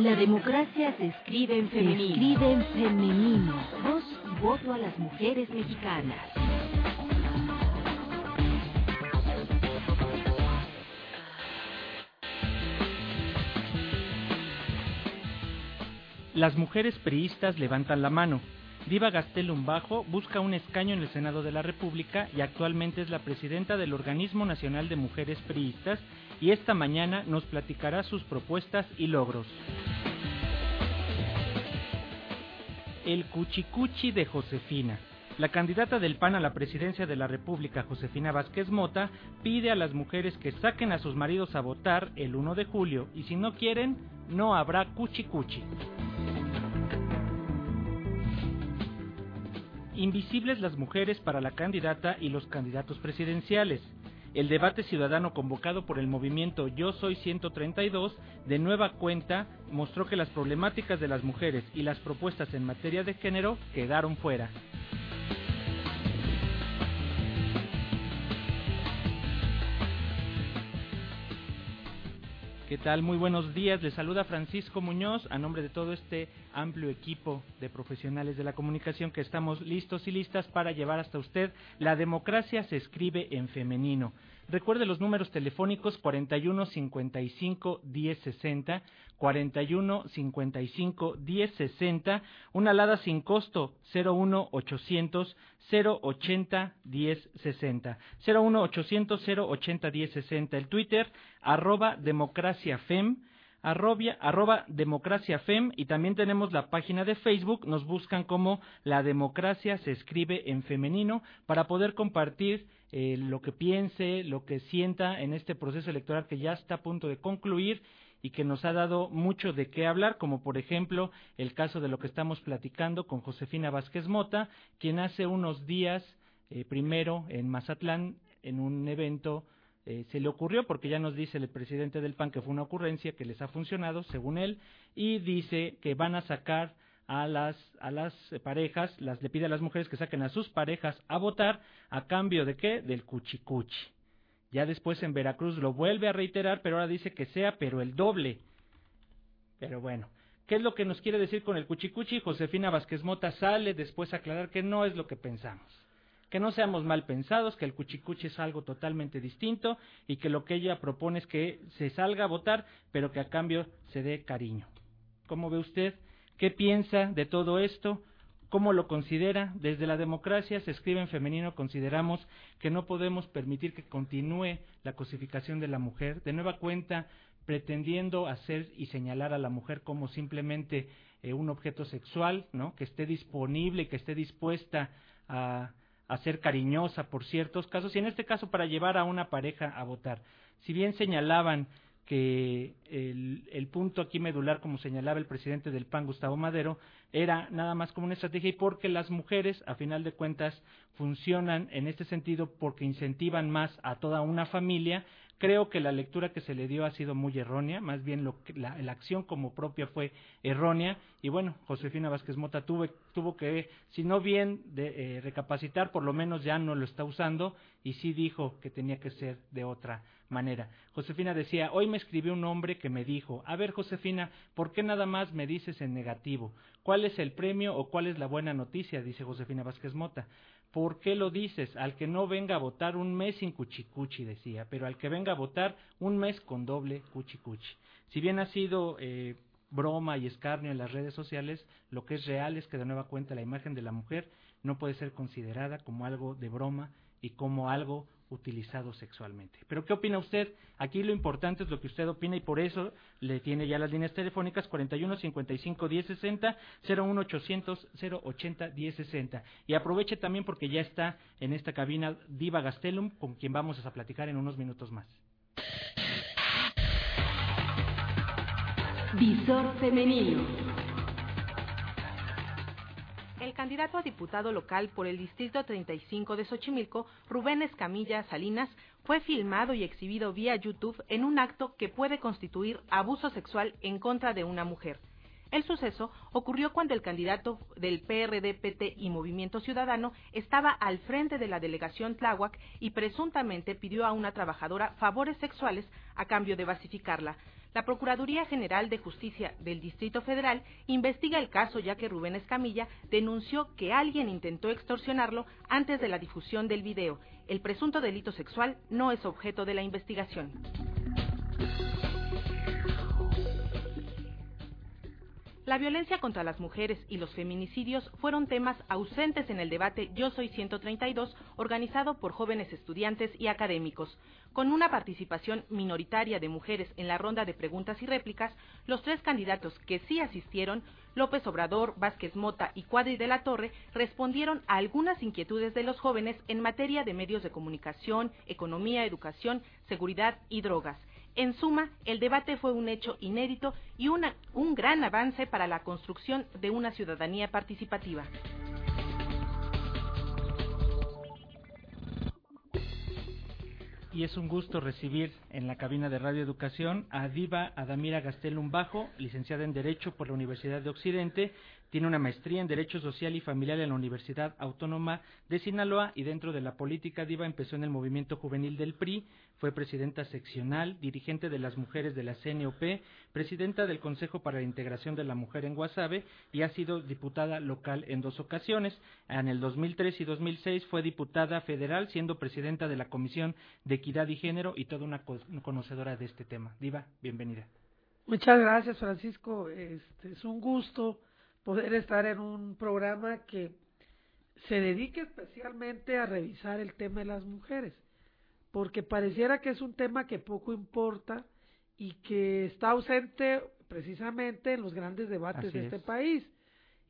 La democracia se escribe en femenino. Se escribe en femenino. Voz y voto a las mujeres mexicanas. Las mujeres priistas levantan la mano. Diva Gastelum Bajo busca un escaño en el Senado de la República y actualmente es la presidenta del Organismo Nacional de Mujeres Priistas y esta mañana nos platicará sus propuestas y logros. El Cuchicuchi de Josefina. La candidata del PAN a la presidencia de la República, Josefina Vázquez Mota, pide a las mujeres que saquen a sus maridos a votar el 1 de julio y si no quieren, no habrá Cuchicuchi. Invisibles las mujeres para la candidata y los candidatos presidenciales. El debate ciudadano convocado por el movimiento Yo Soy 132 de nueva cuenta mostró que las problemáticas de las mujeres y las propuestas en materia de género quedaron fuera. ¿Qué tal? Muy buenos días. Les saluda Francisco Muñoz a nombre de todo este amplio equipo de profesionales de la comunicación que estamos listos y listas para llevar hasta usted La democracia se escribe en femenino. Recuerde los números telefónicos 41 55 10 60, 41 55 10 60, una alada sin costo 01 800 080 10 60, 01 800 080 10 60, el Twitter arroba democraciafem, arrobia, arroba democraciafem y también tenemos la página de Facebook, nos buscan como la democracia se escribe en femenino para poder compartir eh, lo que piense, lo que sienta en este proceso electoral que ya está a punto de concluir y que nos ha dado mucho de qué hablar, como por ejemplo el caso de lo que estamos platicando con Josefina Vázquez Mota, quien hace unos días, eh, primero en Mazatlán, en un evento, eh, se le ocurrió, porque ya nos dice el presidente del PAN que fue una ocurrencia que les ha funcionado, según él, y dice que van a sacar a las, a las parejas, las, le pide a las mujeres que saquen a sus parejas a votar a cambio de qué? Del cuchicuchi. Ya después en Veracruz lo vuelve a reiterar, pero ahora dice que sea, pero el doble. Pero bueno, ¿qué es lo que nos quiere decir con el cuchicuchi? Josefina Vázquez Mota sale después a aclarar que no es lo que pensamos. Que no seamos mal pensados, que el cuchicuchi es algo totalmente distinto y que lo que ella propone es que se salga a votar, pero que a cambio se dé cariño. ¿Cómo ve usted? ¿Qué piensa de todo esto? ¿Cómo lo considera? Desde la democracia se escribe en femenino, consideramos que no podemos permitir que continúe la cosificación de la mujer, de nueva cuenta pretendiendo hacer y señalar a la mujer como simplemente eh, un objeto sexual, ¿no? Que esté disponible, que esté dispuesta a, a ser cariñosa por ciertos casos y en este caso para llevar a una pareja a votar. Si bien señalaban que el, punto aquí medular, como señalaba el presidente del PAN, Gustavo Madero, era nada más como una estrategia y porque las mujeres, a final de cuentas, funcionan en este sentido porque incentivan más a toda una familia. Creo que la lectura que se le dio ha sido muy errónea, más bien lo la, la, acción como propia fue errónea. Y bueno, Josefina Vázquez Mota tuvo, tuvo que, si no bien de, eh, recapacitar, por lo menos ya no lo está usando y sí dijo que tenía que ser de otra manera. Josefina decía, hoy me escribió un hombre que me dijo, a ver Josefina, ¿por qué nada más me dices en negativo? ¿Cuál es el premio o cuál es la buena noticia? dice Josefina Vázquez Mota. ¿Por qué lo dices? Al que no venga a votar un mes sin cuchicuchi, decía, pero al que venga a votar un mes con doble cuchicuchi. Si bien ha sido eh, broma y escarnio en las redes sociales, lo que es real es que de nueva cuenta la imagen de la mujer no puede ser considerada como algo de broma y como algo utilizado sexualmente. Pero ¿qué opina usted? Aquí lo importante es lo que usted opina y por eso le tiene ya las líneas telefónicas 41 55 10 60 01 800 080 10 60 y aproveche también porque ya está en esta cabina Diva Gastelum con quien vamos a platicar en unos minutos más. Visor femenino. El candidato a diputado local por el Distrito 35 de Xochimilco, Rubén Escamilla Salinas, fue filmado y exhibido vía YouTube en un acto que puede constituir abuso sexual en contra de una mujer. El suceso ocurrió cuando el candidato del PRD, PT y Movimiento Ciudadano estaba al frente de la delegación Tláhuac y presuntamente pidió a una trabajadora favores sexuales a cambio de basificarla. La Procuraduría General de Justicia del Distrito Federal investiga el caso ya que Rubén Escamilla denunció que alguien intentó extorsionarlo antes de la difusión del video. El presunto delito sexual no es objeto de la investigación. La violencia contra las mujeres y los feminicidios fueron temas ausentes en el debate Yo Soy 132, organizado por jóvenes estudiantes y académicos. Con una participación minoritaria de mujeres en la ronda de preguntas y réplicas, los tres candidatos que sí asistieron, López Obrador, Vázquez Mota y Cuadri de la Torre, respondieron a algunas inquietudes de los jóvenes en materia de medios de comunicación, economía, educación, seguridad y drogas. En suma, el debate fue un hecho inédito y un gran avance para la construcción de una ciudadanía participativa. y es un gusto recibir en la cabina de Radio Educación a Diva Adamira Gastelum Bajo, licenciada en Derecho por la Universidad de Occidente, tiene una maestría en Derecho Social y Familiar en la Universidad Autónoma de Sinaloa y dentro de la política Diva empezó en el movimiento juvenil del PRI, fue presidenta seccional, dirigente de las mujeres de la CNOP, presidenta del Consejo para la Integración de la Mujer en Guasave y ha sido diputada local en dos ocasiones. En el 2003 y 2006 fue diputada federal, siendo presidenta de la Comisión de Equidad y Género y toda una conocedora de este tema. Diva, bienvenida. Muchas gracias, Francisco. Este, es un gusto poder estar en un programa que se dedique especialmente a revisar el tema de las mujeres porque pareciera que es un tema que poco importa y que está ausente precisamente en los grandes debates de este país.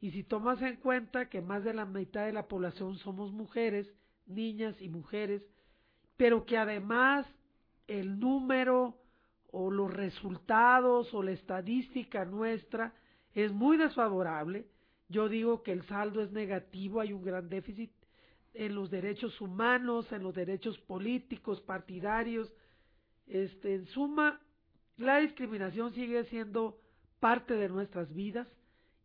Y si tomas en cuenta que más de la mitad de la población somos mujeres, niñas y mujeres, pero que además el número o los resultados o la estadística nuestra es muy desfavorable, yo digo que el saldo es negativo, hay un gran déficit en los derechos humanos, en los derechos políticos, partidarios. Este, en suma, la discriminación sigue siendo parte de nuestras vidas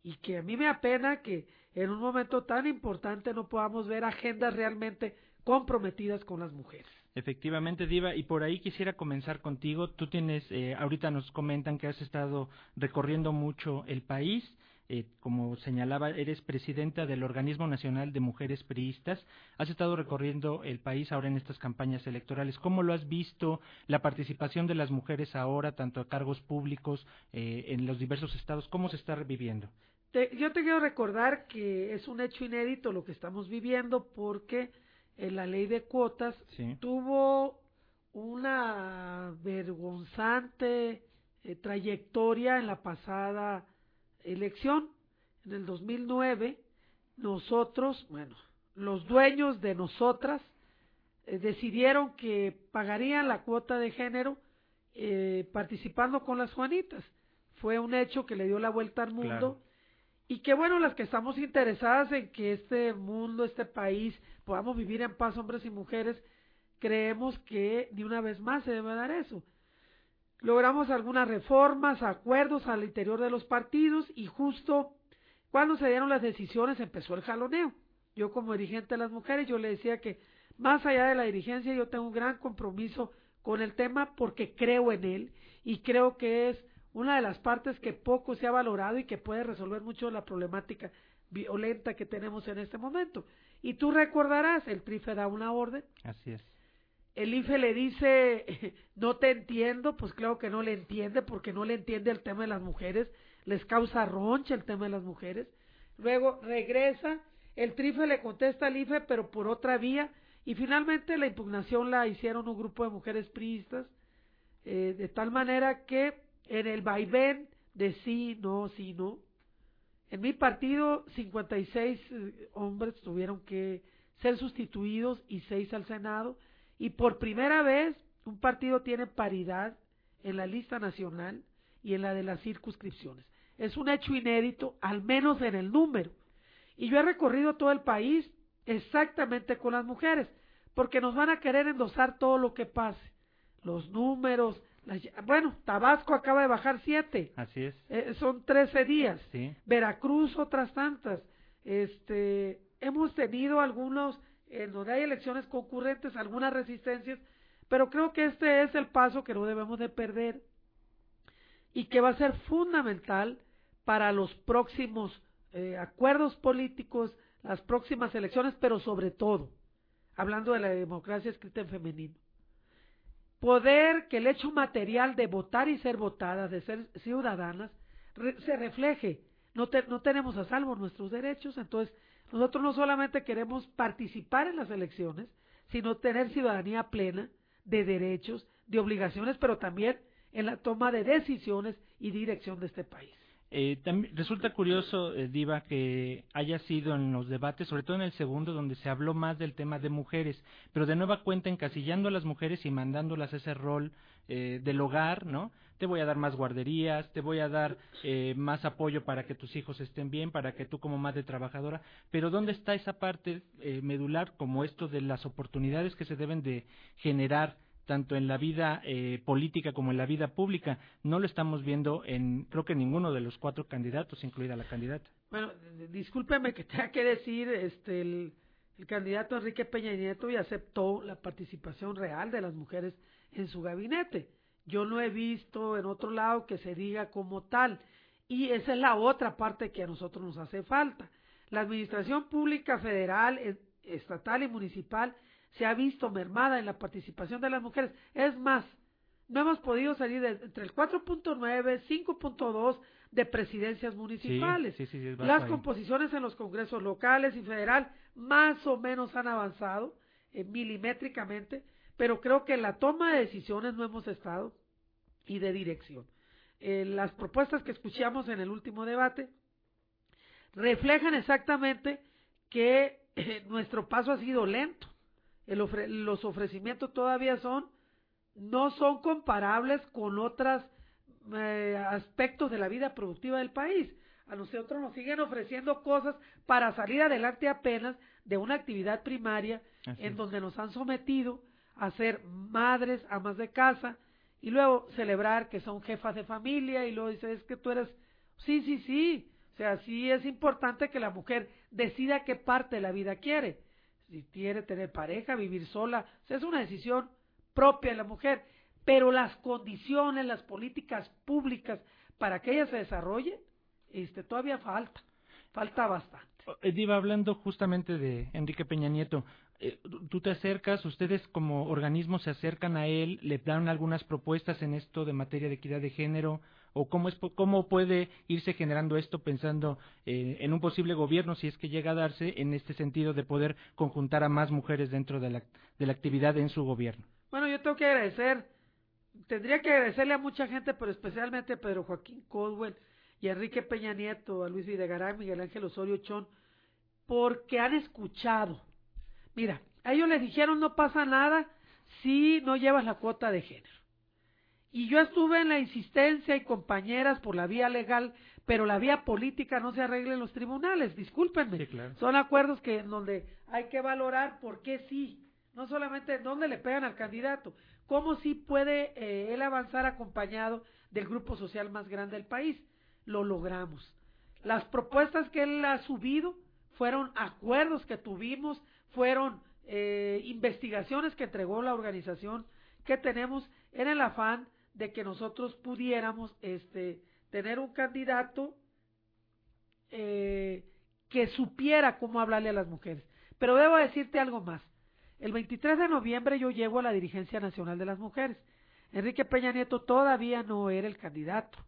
y que a mí me apena que en un momento tan importante no podamos ver agendas realmente comprometidas con las mujeres. Efectivamente, Diva, y por ahí quisiera comenzar contigo. Tú tienes, eh, ahorita nos comentan que has estado recorriendo mucho el país eh, como señalaba, eres presidenta del Organismo Nacional de Mujeres Priistas. Has estado recorriendo el país ahora en estas campañas electorales. ¿Cómo lo has visto la participación de las mujeres ahora, tanto a cargos públicos eh, en los diversos estados? ¿Cómo se está viviendo? yo te quiero recordar que es un hecho inédito lo que estamos viviendo porque en eh, la ley de cuotas tuvo una vergonzante trayectoria en la pasada elección, en el 2009, nosotros, bueno, los dueños de nosotras eh, decidieron que pagarían la cuota de género eh, participando con las Juanitas. Fue un hecho que le dio la vuelta al mundo. Y que bueno, las que estamos interesadas en que este mundo, este país, podamos vivir en paz, hombres y mujeres, creemos que ni una vez más se debe dar eso logramos algunas reformas, acuerdos al interior de los partidos y justo cuando se dieron las decisiones empezó el jaloneo. Yo como dirigente de las mujeres, yo le decía que más allá de la dirigencia yo tengo un gran compromiso con el tema porque creo en él y creo que es una de las partes que poco se ha valorado y que puede resolver mucho la problemática violenta que tenemos en este momento. Y tú recordarás, el TRIFE da una orden. Así es el IFE le dice, no te entiendo, pues claro que no le entiende porque no le entiende el tema de las mujeres, les causa roncha el tema de las mujeres. Luego regresa, el TRIFE le contesta al IFE, pero por otra vía, y finalmente la impugnación la hicieron un grupo de mujeres priistas, eh, de tal manera que en el vaivén de sí, no, sí, no, en mi partido 56 eh, hombres tuvieron que ser sustituidos y seis al Senado, y por primera vez un partido tiene paridad en la lista nacional y en la de las circunscripciones. Es un hecho inédito, al menos en el número. Y yo he recorrido todo el país exactamente con las mujeres, porque nos van a querer endosar todo lo que pase, los números, Bueno, Tabasco acaba de bajar siete. Así es. Eh, son trece días. Sí. Veracruz otras tantas. Este, hemos tenido algunos, en donde hay elecciones concurrentes, algunas resistencias, pero creo que este es el paso que no debemos de perder y que va a ser fundamental para los próximos eh, acuerdos políticos, las próximas elecciones, pero sobre todo, hablando de la democracia escrita en femenino. Poder que el hecho material de votar y ser votadas, de ser ciudadanas, se refleje. No, no tenemos a salvo nuestros derechos, entonces nosotros no solamente queremos participar en las elecciones, sino tener ciudadanía plena de derechos, de obligaciones, pero también en la toma de decisiones y dirección de este país. Eh, resulta curioso, eh, Diva, que haya sido en los debates, sobre todo en el segundo, donde se habló más del tema de mujeres, pero de nueva cuenta encasillando a las mujeres y mandándolas ese rol eh, del hogar, ¿no? Te voy a dar más guarderías, te voy a dar eh, más apoyo para que tus hijos estén bien, para que tú como madre trabajadora, pero ¿dónde está esa parte eh, medular como esto de las oportunidades que se deben de generar tanto en la vida eh, política como en la vida pública. No lo estamos viendo en, creo que ninguno de los cuatro candidatos, incluida la candidata. Bueno, discúlpeme que tenga que decir, este, el, candidato Enrique Peña Nieto y aceptó la participación real de las mujeres en su gabinete. Yo no he visto en otro lado que se diga como tal. Y esa es la otra parte que a nosotros nos hace falta. La administración pública federal, estatal y municipal se ha visto mermada en la participación de las mujeres. Es más, no hemos podido salir de, entre el 4.9, 5.2 de presidencias municipales. las composiciones en los congresos locales y federal más o menos han avanzado eh, milimétricamente, pero creo que en la toma de decisiones no hemos estado y de dirección. Eh, las propuestas que escuchamos en el último debate reflejan exactamente que eh, nuestro paso ha sido lento los ofrecimientos todavía son, no son comparables con otros eh, aspectos de la vida productiva del país. A nosotros nos siguen ofreciendo cosas para salir adelante apenas de una actividad primaria en donde nos han sometido a ser madres, amas de casa, y luego celebrar que son jefas de familia, y luego dice, es que tú eres, sí, sí, sí, o sea, sí es importante que la mujer decida qué parte de la vida quiere, si quiere tener pareja, vivir sola, es una decisión propia de la mujer, pero las condiciones, las políticas públicas para que ella se desarrolle, este, todavía falta, falta bastante. Ediva, hablando justamente de Enrique Peña Nieto, eh, tú te acercas, ustedes como organismo se acercan a él, le dan algunas propuestas en esto de materia de equidad de género, o cómo, es, cómo puede irse generando esto pensando eh, en un posible gobierno, si es que llega a darse, en este sentido de poder conjuntar a más mujeres dentro de la, de la actividad en su gobierno. Bueno, yo tengo que agradecer, tendría que agradecerle a mucha gente, pero especialmente a Pedro Joaquín Codwell y a Enrique Peña Nieto, a Luis Videgaray, Miguel Ángel Osorio Chón, porque han escuchado. Mira, a ellos les dijeron no pasa nada si no llevas la cuota de género. Y yo estuve en la insistencia y compañeras por la vía legal, pero la vía política no se arregla en los tribunales, discúlpenme. Son acuerdos que en donde hay que valorar por qué sí, no solamente dónde le pegan al candidato, cómo sí puede eh, él avanzar acompañado del grupo social más grande del país. Lo logramos. Las propuestas que él ha subido fueron acuerdos que tuvimos, fueron eh, investigaciones que entregó la organización que tenemos en el afán de que nosotros pudiéramos este, tener un candidato eh, que supiera cómo hablarle a las mujeres. Pero debo decirte algo más. El 23 de noviembre yo llego a la dirigencia nacional de las mujeres. Enrique Peña Nieto todavía no era el candidato.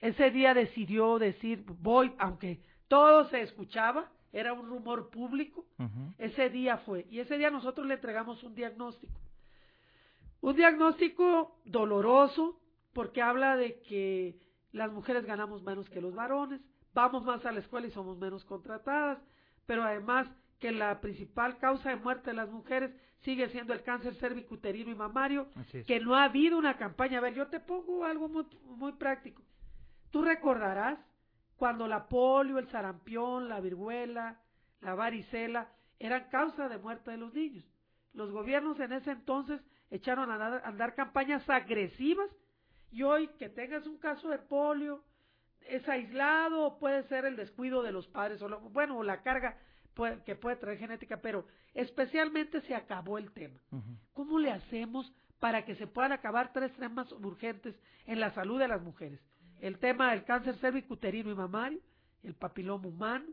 Ese día decidió decir voy, aunque todo se escuchaba, era un rumor público. Ese día fue. Y ese día nosotros le entregamos un diagnóstico. Un diagnóstico doloroso porque habla de que las mujeres ganamos menos que los varones, vamos más a la escuela y somos menos contratadas, pero además que la principal causa de muerte de las mujeres sigue siendo el cáncer cervicuterino y mamario, que no ha habido una campaña. A ver, yo te pongo algo muy, muy práctico. Tú recordarás cuando la polio, el sarampión, la viruela, la varicela eran causa de muerte de los niños. Los gobiernos en ese entonces echaron a andar, campañas agresivas Y hoy que tengas un caso de polio, es aislado o puede ser el descuido de los padres, o bueno, o la carga que puede traer genética, pero especialmente se acabó el tema. ¿Cómo le hacemos para que se puedan acabar tres temas urgentes en la salud de las mujeres? El tema del cáncer cervicuterino y mamario, el papiloma humano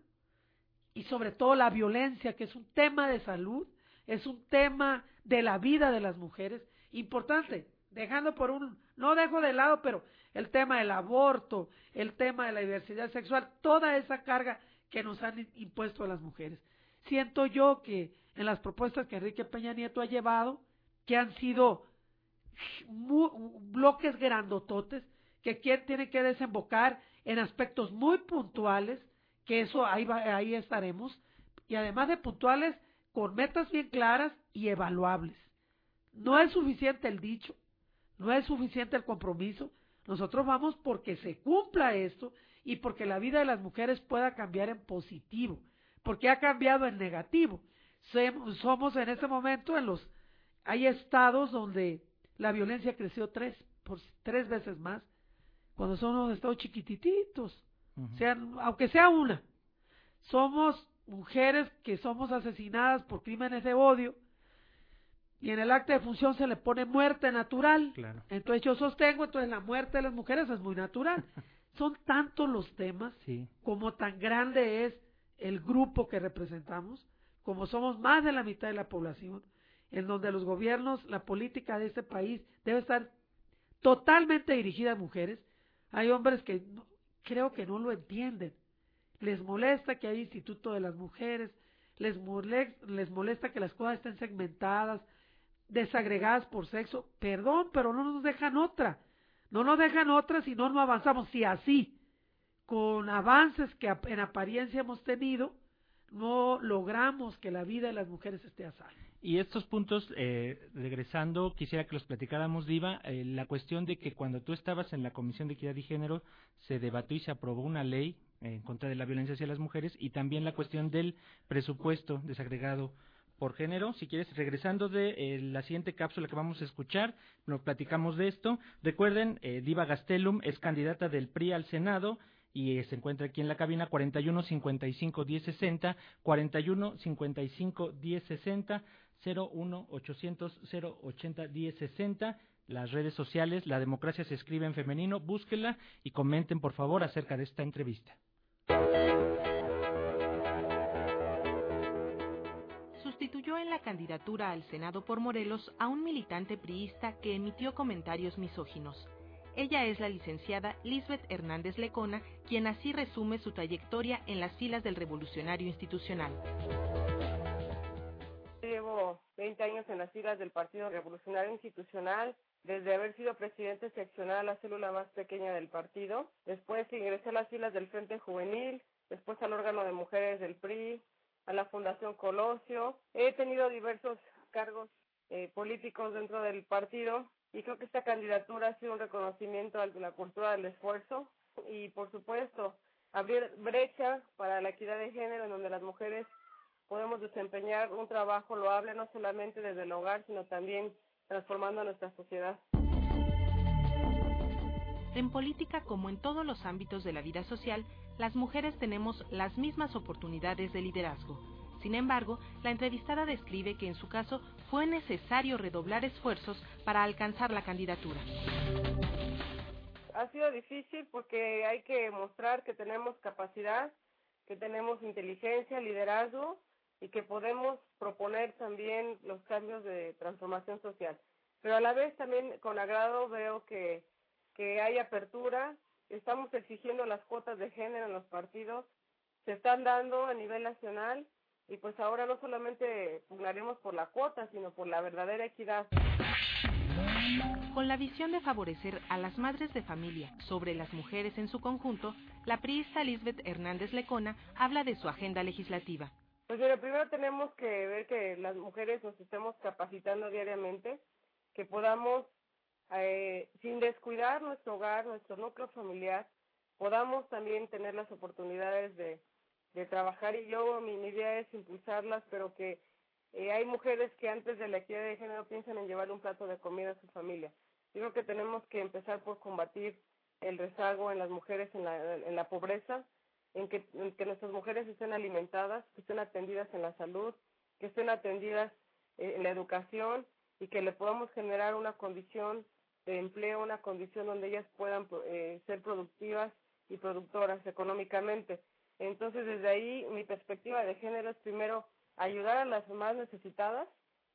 y sobre todo la violencia, que es un tema de salud, es un tema de la vida de las mujeres, importante, dejando por un, no dejo de lado, pero el tema del aborto, el tema de la diversidad sexual, toda esa carga que nos han impuesto a las mujeres. Siento yo que en las propuestas que Enrique Peña Nieto ha llevado, que han sido bloques grandototes, que tienen que desembocar en aspectos muy puntuales, que eso ahí, ahí estaremos, y además de puntuales, con metas bien claras y evaluables. No es suficiente el dicho, no es suficiente el compromiso, nosotros vamos porque se cumpla esto y porque la vida de las mujeres pueda cambiar en positivo, porque ha cambiado en negativo. Somos en este momento en los, hay estados donde la violencia creció tres, por tres veces más, cuando son unos estados chiquititos, aunque sea una. Somos mujeres que somos asesinadas por crímenes de odio, y en el acta de función se le pone muerte natural. Entonces yo sostengo, entonces la muerte de las mujeres es muy natural. Son tantos los temas, como tan grande es el grupo que representamos, como somos más de la mitad de la población, en donde los gobiernos, la política de este país debe estar totalmente dirigida a mujeres. Hay hombres que creo que no lo entienden. Les molesta que haya instituto de las mujeres, les les molesta que las cosas estén segmentadas, desagregadas por sexo, perdón, pero no nos dejan otra. No nos dejan otra si no, no avanzamos. Si así, con avances que en apariencia hemos tenido, no logramos que la vida de las mujeres esté a salvo. Y estos puntos, eh, regresando, quisiera que los platicáramos, Diva, eh, la cuestión de que cuando tú estabas en la Comisión de Equidad y Género, se debatió y se aprobó una ley en contra de la violencia hacia las mujeres y también la cuestión del presupuesto desagregado por género. Si quieres, regresando de eh, la siguiente cápsula que vamos a escuchar, nos platicamos de esto. Recuerden, eh, Diva Gastelum es candidata del PRI al Senado y eh, se encuentra aquí en la cabina 41 55 10 60, 41 55 10 60, 01 800 080 10 60. Las redes sociales, la democracia se escribe en femenino, búsquenla y comenten por favor acerca de esta entrevista. sustituyó en la candidatura al Senado por Morelos a un militante priista que emitió comentarios misóginos. Ella es la licenciada Lisbeth Hernández Lecona, quien así resume su trayectoria en las filas del Revolucionario Institucional. Llevo 20 años en las filas del Partido Revolucionario Institucional, desde haber sido presidente seccional, la célula más pequeña del partido. Después ingresé a las filas del Frente Juvenil, después al órgano de mujeres del PRI, a la Fundación Colosio. He tenido diversos cargos eh, políticos dentro del partido y creo que esta candidatura ha sido un reconocimiento a la cultura del esfuerzo y, por supuesto, abrir brecha para la equidad de género en donde las mujeres podemos desempeñar un trabajo loable no solamente desde el hogar, sino también transformando nuestra sociedad. En política, como en todos los ámbitos de la vida social, las mujeres tenemos las mismas oportunidades de liderazgo. Sin embargo, la entrevistada describe que en su caso fue necesario redoblar esfuerzos para alcanzar la candidatura. Ha sido difícil porque hay que mostrar que tenemos capacidad, que tenemos inteligencia, liderazgo y que podemos proponer también los cambios de transformación social. Pero a la vez también con agrado veo que que hay apertura, estamos exigiendo las cuotas de género en los partidos, se están dando a nivel nacional y pues ahora no solamente pugnaremos por la cuota, sino por la verdadera equidad. Con la visión de favorecer a las madres de familia sobre las mujeres en su conjunto, la priista Lisbeth Hernández Lecona habla de su agenda legislativa. Pues mira, primero tenemos que ver que las mujeres nos estemos capacitando diariamente, que podamos eh, sin descuidar nuestro hogar, nuestro núcleo familiar, podamos también tener las oportunidades de, trabajar y yo mi, idea es impulsarlas, pero que eh, hay mujeres que antes de la equidad de género piensan en llevar un plato de comida a su familia. Yo creo que tenemos que empezar por combatir el rezago en las mujeres en la pobreza, en que, en que nuestras mujeres estén alimentadas, que estén atendidas en la salud, que estén atendidas eh, en la educación y que le podamos generar una condición de empleo, una condición donde ellas puedan eh, ser productivas y productoras económicamente. Entonces, desde ahí, mi perspectiva de género es primero ayudar a las más necesitadas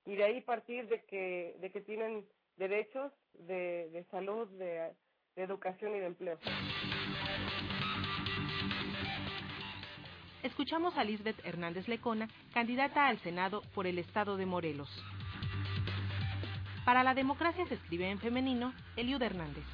y de ahí partir de que, de que tienen derechos de, de salud, de, de educación y de empleo. Escuchamos a Lisbeth Hernández Lecona, candidata al Senado por el Estado de Morelos. Para la democracia se escribe en femenino, Eliud Hernández.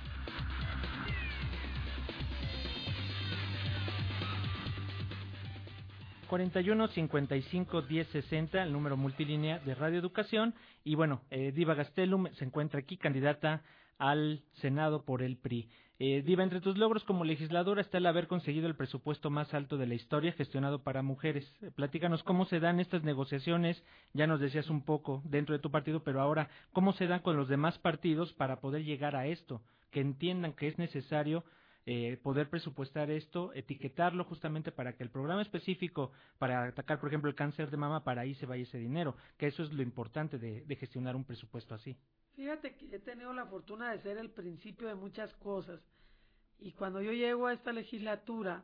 41 55 10 60, el número multilínea de Radio Educación. Y bueno, eh, Diva Gastelum se encuentra aquí, candidata al Senado por el PRI. Eh, Diva, entre tus logros como legisladora está el haber conseguido el presupuesto más alto de la historia gestionado para mujeres. Eh, platícanos cómo se dan estas negociaciones, ya nos decías un poco dentro de tu partido, pero ahora, ¿cómo se dan con los demás partidos para poder llegar a esto? Que entiendan que es necesario eh, poder presupuestar esto, etiquetarlo justamente para que el programa específico para atacar, por ejemplo, el cáncer de mama, para ahí se vaya ese dinero, que eso es lo importante de, gestionar un presupuesto así. Fíjate que he tenido la fortuna de ser el principio de muchas cosas. Y cuando yo llego a esta legislatura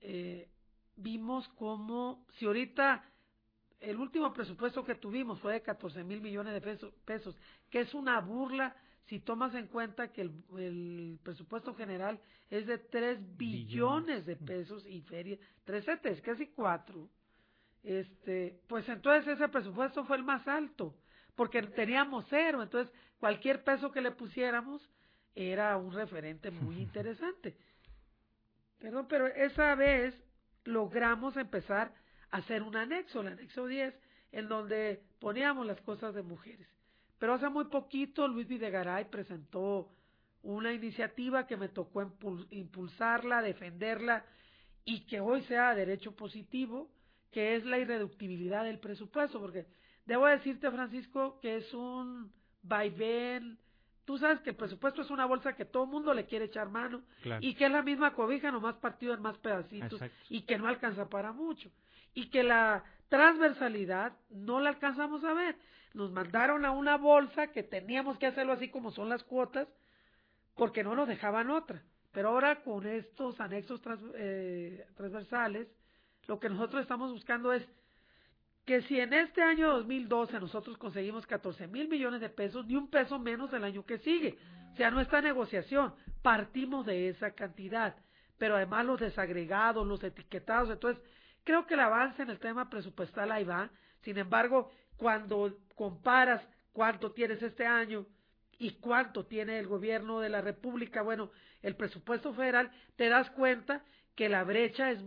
eh, vimos cómo, si ahorita el último presupuesto que tuvimos fue de 14 mil millones de pesos, pesos, que es una burla si tomas en cuenta que el, presupuesto general es de 3 billones de pesos y feria, 3 es casi 4, este, pues entonces ese presupuesto fue el más alto, porque teníamos cero, entonces cualquier peso que le pusiéramos era un referente muy interesante. Perdón, pero esa vez logramos empezar a hacer un anexo, el anexo 10, en donde poníamos las cosas de mujeres. Pero hace muy poquito Luis Videgaray presentó una iniciativa que me tocó impulsarla, defenderla y que hoy sea derecho positivo, que es la irreductibilidad del presupuesto, porque debo decirte, Francisco, que es un vaivén. Tú sabes que el presupuesto es una bolsa que todo el mundo le quiere echar mano y que es la misma cobija, nomás partido en más pedacitos y que no alcanza para mucho. Y que la transversalidad no la alcanzamos a ver nos mandaron a una bolsa que teníamos que hacerlo así como son las cuotas, porque no nos dejaban otra. Pero ahora con estos anexos eh, transversales, lo que nosotros estamos buscando es que si en este año 2012 nosotros conseguimos 14 mil millones de pesos, ni un peso menos el año que sigue. O sea, nuestra negociación, partimos de esa cantidad, pero además los desagregados, los etiquetados, entonces creo que el avance en el tema presupuestal ahí va. Sin embargo, cuando comparas cuánto tienes este año y cuánto tiene el gobierno de la República, bueno, el presupuesto federal, te das cuenta que la brecha es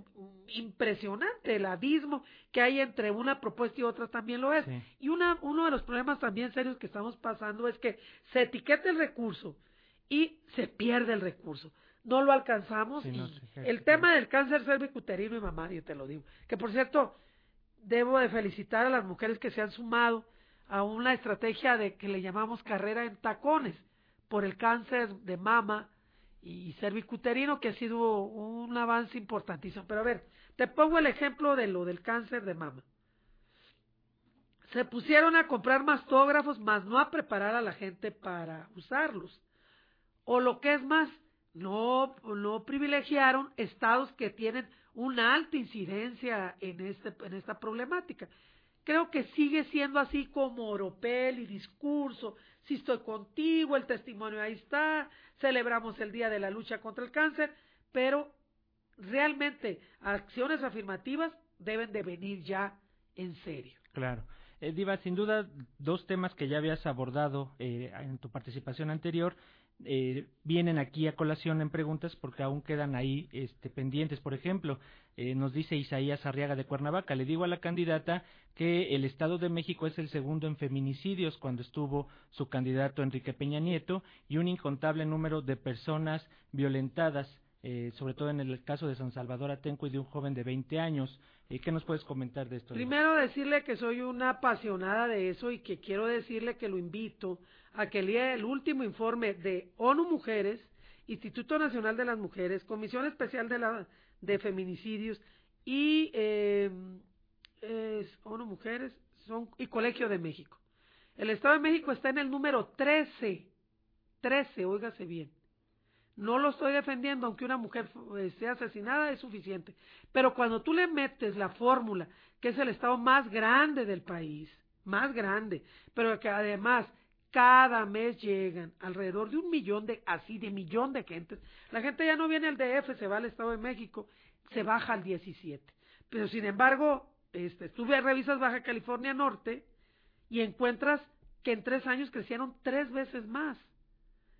impresionante, el abismo que hay entre una propuesta y otra también lo es. Y una, uno de los problemas también serios que estamos pasando es que se etiqueta el recurso y se pierde el recurso. No lo alcanzamos y el tema del cáncer cervicuterino y mamario, te lo digo. Que por cierto, debo de felicitar a las mujeres que se han sumado a una estrategia de que le llamamos carrera en tacones por el cáncer de mama y cervicuterino que ha sido un avance importantísimo. Pero a ver, te pongo el ejemplo de lo del cáncer de mama. Se pusieron a comprar mastógrafos, más no a preparar a la gente para usarlos. O lo que es más, no, no privilegiaron estados que tienen una alta incidencia en, este, en esta problemática. Creo que sigue siendo así como oropel y discurso. Si estoy contigo, el testimonio ahí está, celebramos el Día de la Lucha contra el Cáncer, pero realmente acciones afirmativas deben de venir ya en serio. Claro. Eh, Diva, sin duda, dos temas que ya habías abordado eh, en tu participación anterior eh, vienen aquí a colación en preguntas porque aún quedan ahí este, pendientes. Por ejemplo, eh, nos dice Isaías Arriaga de Cuernavaca, le digo a la candidata que el Estado de México es el segundo en feminicidios cuando estuvo su candidato Enrique Peña Nieto y un incontable número de personas violentadas, eh, sobre todo en el caso de San Salvador Atenco y de un joven de 20 años. ¿Y qué nos puedes comentar de esto? Primero decirle que soy una apasionada de eso y que quiero decirle que lo invito a que lea el último informe de ONU Mujeres, Instituto Nacional de las Mujeres, Comisión Especial de, la, de Feminicidios y eh, ONU Mujeres son, y Colegio de México. El Estado de México está en el número 13, 13, óigase bien. No lo estoy defendiendo, aunque una mujer eh, sea asesinada es suficiente. Pero cuando tú le metes la fórmula, que es el estado más grande del país, más grande, pero que además cada mes llegan alrededor de un millón de, así de millón de gentes. La gente ya no viene al DF, se va al Estado de México, se baja al 17. Pero sin embargo, este, tú revisas Baja California Norte y encuentras que en tres años crecieron tres veces más.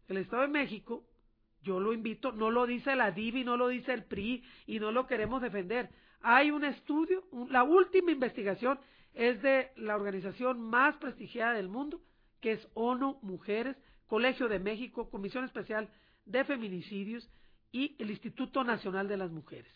El Estado de México yo lo invito, no lo dice la DIVI, no lo dice el PRI y no lo queremos defender. Hay un estudio, la última investigación es de la organización más prestigiada del mundo, que es ONU Mujeres, Colegio de México, Comisión Especial de Feminicidios y el Instituto Nacional de las Mujeres.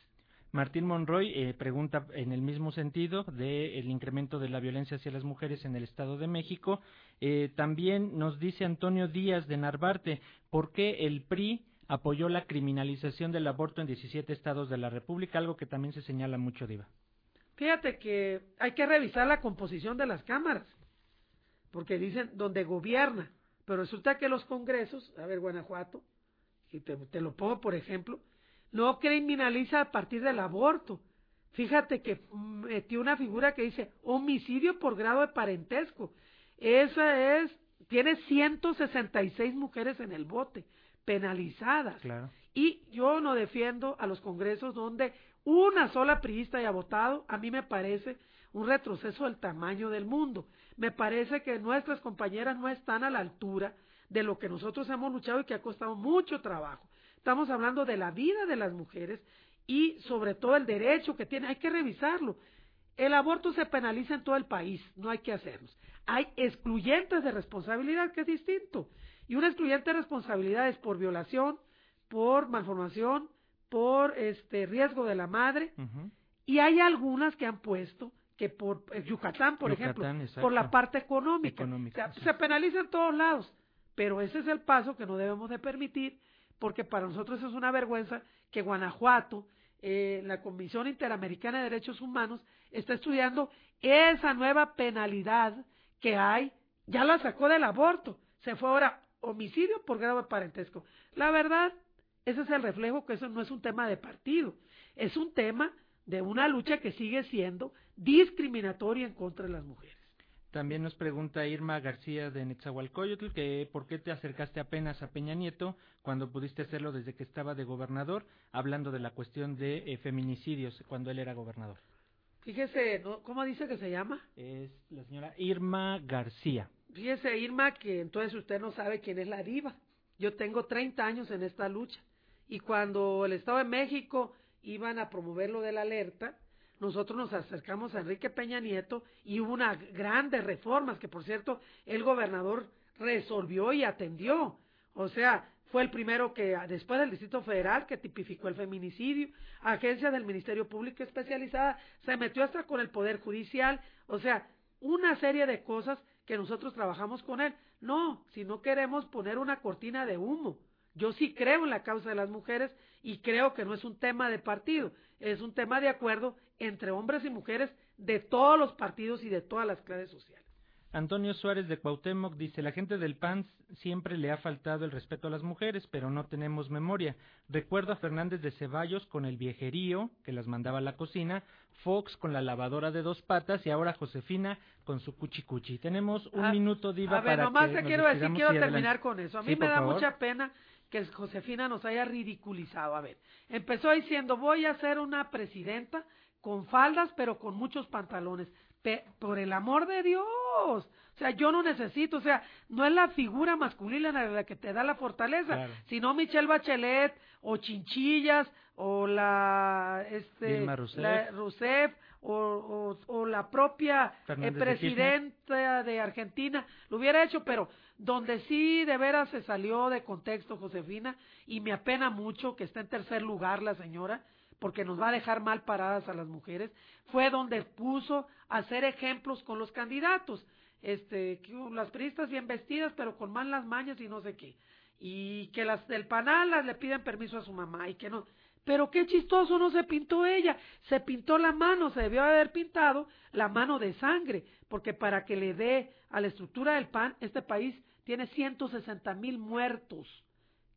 Martín Monroy eh, pregunta en el mismo sentido del incremento de la violencia hacia las mujeres en el Estado de México. Eh, también nos dice Antonio Díaz de Narvarte, ¿por qué el PRI apoyó la criminalización del aborto en 17 estados de la República, algo que también se señala mucho, Diva. Fíjate que hay que revisar la composición de las cámaras, porque dicen donde gobierna, pero resulta que los congresos, a ver, Guanajuato, y te, lo pongo por ejemplo, no criminaliza a partir del aborto. Fíjate que metió una figura que dice homicidio por grado de parentesco. Esa es, tiene 166 mujeres en el bote penalizadas. Y yo no defiendo a los congresos donde una sola priista haya votado, a mí me parece un retroceso del tamaño del mundo. Me parece que nuestras compañeras no están a la altura de lo que nosotros hemos luchado y que ha costado mucho trabajo. Estamos hablando de la vida de las mujeres y sobre todo el derecho que tiene, hay que revisarlo. El aborto se penaliza en todo el país, no hay que hacerlo. Hay excluyentes de responsabilidad, que es distinto. Y una excluyente de responsabilidad es por violación, por malformación, por este riesgo de la madre. Y hay algunas que han puesto que por eh, Yucatán, por ejemplo, por la parte económica. se penaliza en todos lados, pero ese es el paso que no debemos de permitir, porque para nosotros es una vergüenza que Guanajuato, eh, la Comisión Interamericana de Derechos Humanos, está estudiando esa nueva penalidad que hay, ya la sacó del aborto, se fue ahora homicidio por grado de parentesco. La verdad, ese es el reflejo que eso no es un tema de partido, es un tema de una lucha que sigue siendo discriminatoria en contra de las mujeres. También nos pregunta Irma García de Netzahualcoyotl que por qué te acercaste apenas a Peña Nieto cuando pudiste hacerlo desde que estaba de gobernador, hablando de la cuestión de eh, feminicidios cuando él era gobernador. Fíjese, ¿cómo dice que se llama? Es la señora Irma García. Fíjese, Irma, que entonces usted no sabe quién es la diva. Yo tengo 30 años en esta lucha. Y cuando el Estado de México iban a promover lo de la alerta, nosotros nos acercamos a Enrique Peña Nieto y hubo unas grandes reformas que, por cierto, el gobernador resolvió y atendió. O sea, fue el primero que, después del Distrito Federal, que tipificó el feminicidio, agencia del Ministerio Público especializada, se metió hasta con el Poder Judicial, o sea, una serie de cosas que nosotros trabajamos con él. No, si no queremos poner una cortina de humo. Yo sí creo en la causa de las mujeres y creo que no es un tema de partido, es un tema de acuerdo entre hombres y mujeres de todos los partidos y de todas las clases sociales. Antonio Suárez de Cuauhtémoc dice, la gente del PAN siempre le ha faltado el respeto a las mujeres, pero no tenemos memoria. Recuerdo a Fernández de Ceballos con el viejerío, que las mandaba a la cocina, Fox con la lavadora de dos patas y ahora Josefina con su cuchicuchi. Tenemos un ah, minuto, Diva, a ver, nomás te quiero decir, quiero terminar con eso. A mí me da mucha pena que Josefina nos haya ridiculizado. A ver, empezó diciendo, voy a ser una presidenta con faldas, pero con muchos pantalones por el amor de Dios. O sea, yo no necesito, o sea, no es la figura masculina la que te da la fortaleza, sino Michelle Bachelet o Chinchillas o la este Rousseff, o, o, la propia eh, presidenta de, Argentina. Lo hubiera hecho, pero donde sí de veras se salió de contexto Josefina y me apena mucho que esté en tercer lugar la señora, porque nos va a dejar mal paradas a las mujeres, fue donde puso a hacer ejemplos con los candidatos. Este, las periodistas bien vestidas, pero con malas mañas y no sé qué. Y que las del panal las le piden permiso a su mamá y que no. Pero qué chistoso, no se pintó ella, se pintó la mano, se debió haber pintado la mano de sangre, porque para que le dé a la estructura del PAN, este país tiene 160 mil muertos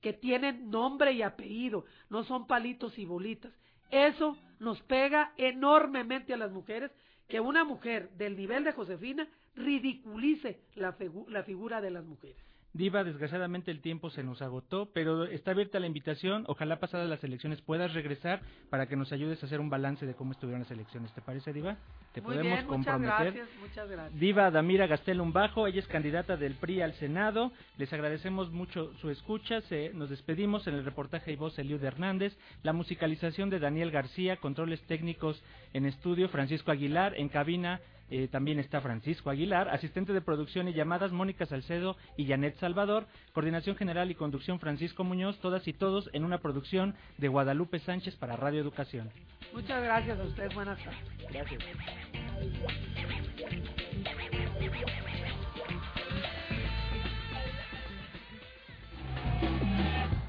que tienen nombre y apellido, no son palitos y bolitas. Eso nos pega enormemente a las mujeres, que una mujer del nivel de Josefina ridiculice la, la figura de las mujeres. Diva, desgraciadamente el tiempo se nos agotó, pero está abierta la invitación. Ojalá pasadas las elecciones puedas regresar para que nos ayudes a hacer un balance de cómo estuvieron las elecciones. ¿Te parece, Diva? Te Muy podemos bien, comprometer. Muchas gracias, muchas gracias. Diva Damira Gastelum Bajo, ella es candidata del PRI al Senado. Les agradecemos mucho su escucha. Se, nos despedimos en el reportaje y voz Eliud Hernández, la musicalización de Daniel García, controles técnicos en estudio Francisco Aguilar, en cabina eh, también está Francisco Aguilar, asistente de producción y llamadas Mónica Salcedo y Janet Salvador, coordinación general y conducción Francisco Muñoz, todas y todos en una producción de Guadalupe Sánchez para Radio Educación. Muchas gracias a usted, buenas tardes. Gracias.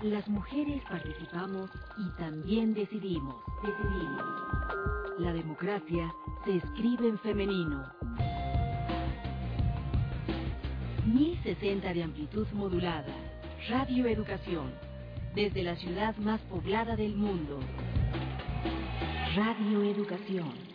Las mujeres participamos y también decidimos. Decidimos. La democracia se escribe en femenino. 1060 de amplitud modulada. Radio Educación. Desde la ciudad más poblada del mundo. Radio Educación.